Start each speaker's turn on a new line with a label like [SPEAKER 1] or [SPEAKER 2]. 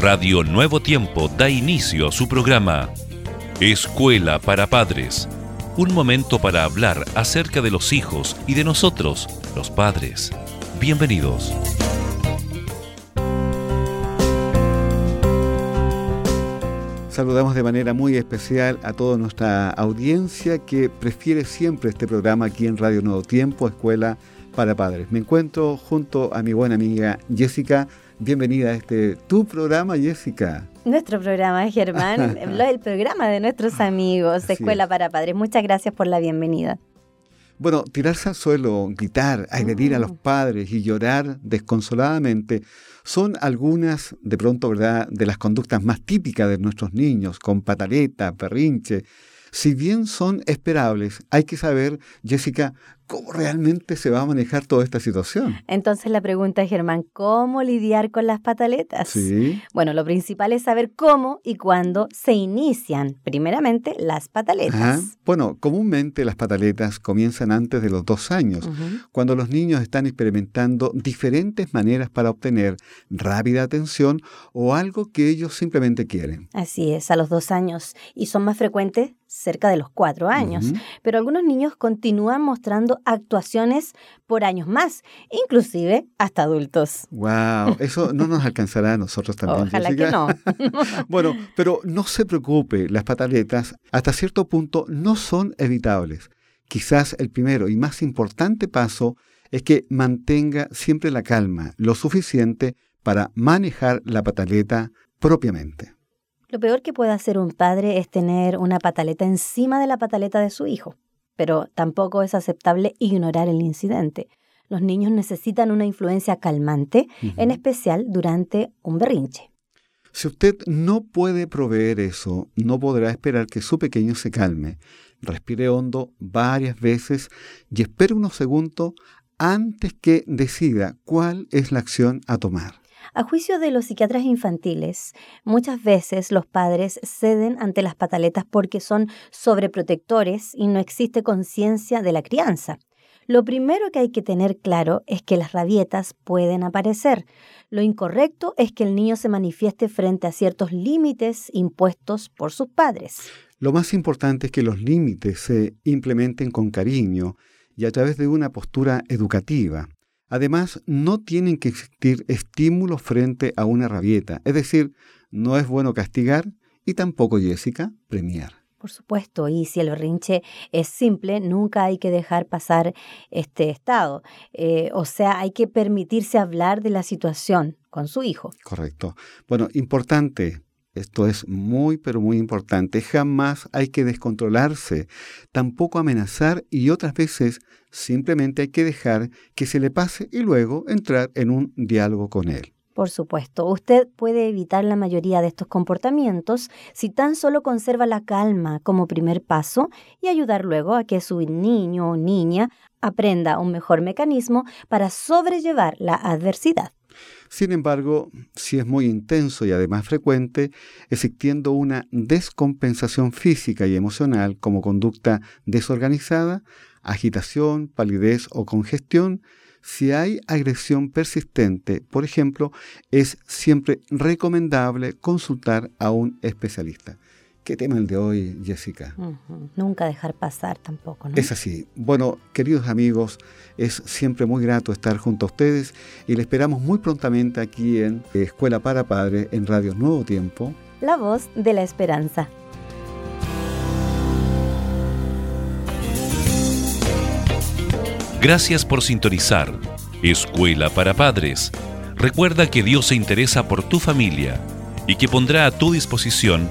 [SPEAKER 1] Radio Nuevo Tiempo da inicio a su programa Escuela para Padres. Un momento para hablar acerca de los hijos y de nosotros, los padres. Bienvenidos.
[SPEAKER 2] Saludamos de manera muy especial a toda nuestra audiencia que prefiere siempre este programa aquí en Radio Nuevo Tiempo, Escuela para Padres. Me encuentro junto a mi buena amiga Jessica. Bienvenida a este tu programa, Jessica.
[SPEAKER 3] Nuestro programa, Germán, el programa de nuestros amigos de Escuela para Padres. Muchas gracias por la bienvenida.
[SPEAKER 2] Bueno, tirarse al suelo, gritar, agredir a los padres y llorar desconsoladamente son algunas, de pronto, ¿verdad?, de las conductas más típicas de nuestros niños, con pataleta, perrinche, si bien son esperables, hay que saber, Jessica, cómo realmente se va a manejar toda esta situación.
[SPEAKER 3] Entonces la pregunta es, Germán, ¿cómo lidiar con las pataletas?
[SPEAKER 2] Sí.
[SPEAKER 3] Bueno, lo principal es saber cómo y cuándo se inician, primeramente, las pataletas.
[SPEAKER 2] Bueno, comúnmente las pataletas comienzan antes de los dos años, cuando los niños están experimentando diferentes maneras para obtener rápida atención o algo que ellos simplemente quieren.
[SPEAKER 3] Así es, a los dos años. Y son más frecuentes cerca de los cuatro años. Pero algunos niños continúan mostrando actuaciones por años más, inclusive hasta adultos.
[SPEAKER 2] ¡Wow! Eso no nos alcanzará a nosotros también.
[SPEAKER 3] Ojalá que no.
[SPEAKER 2] bueno, pero no se preocupe, las pataletas hasta cierto punto no son evitables. Quizás el primero y más importante paso es que mantenga siempre la calma, lo suficiente para manejar la pataleta propiamente.
[SPEAKER 3] Lo peor que puede hacer un padre es tener una pataleta encima de la pataleta de su hijo, pero tampoco es aceptable ignorar el incidente. Los niños necesitan una influencia calmante, en especial durante un berrinche.
[SPEAKER 2] Si usted no puede proveer eso, no podrá esperar que su pequeño se calme. Respire hondo varias veces y espere unos segundos antes que decida cuál es la acción a tomar.
[SPEAKER 3] A juicio de los psiquiatras infantiles, muchas veces los padres ceden ante las pataletas porque son sobreprotectores y no existe conciencia de la crianza. Lo primero que hay que tener claro es que las rabietas pueden aparecer. Lo incorrecto es que el niño se manifieste frente a ciertos límites impuestos por sus padres.
[SPEAKER 2] Lo más importante es que los límites se implementen con cariño y a través de una postura educativa. Además, no tienen que existir estímulos frente a una rabieta, es decir, no es bueno castigar y tampoco, Jessica, premiar.
[SPEAKER 3] Por supuesto, y si el berrinche es simple, nunca hay que dejar pasar este estado. Eh, o sea, hay que permitirse hablar de la situación con su hijo.
[SPEAKER 2] Correcto. Bueno, importante, esto es muy, pero muy importante. Jamás hay que descontrolarse, tampoco amenazar y otras veces simplemente hay que dejar que se le pase y luego entrar en un diálogo con él.
[SPEAKER 3] Por supuesto, usted puede evitar la mayoría de estos comportamientos si tan solo conserva la calma como primer paso y ayudar luego a que su niño o niña aprenda un mejor mecanismo para sobrellevar la adversidad.
[SPEAKER 2] Sin embargo, si es muy intenso y además frecuente, existiendo una descompensación física y emocional como conducta desorganizada, agitación, palidez o congestión, si hay agresión persistente, por ejemplo, es siempre recomendable consultar a un especialista. ¿Qué tema el de hoy, Jessica?
[SPEAKER 3] Nunca dejar pasar tampoco, ¿no?
[SPEAKER 2] Es así. Bueno, queridos amigos, es siempre muy grato estar junto a ustedes y le esperamos muy prontamente aquí en Escuela para Padres en Radio Nuevo Tiempo.
[SPEAKER 3] La voz de la esperanza.
[SPEAKER 1] Gracias por sintonizar Escuela para Padres. Recuerda que Dios se interesa por tu familia y que pondrá a tu disposición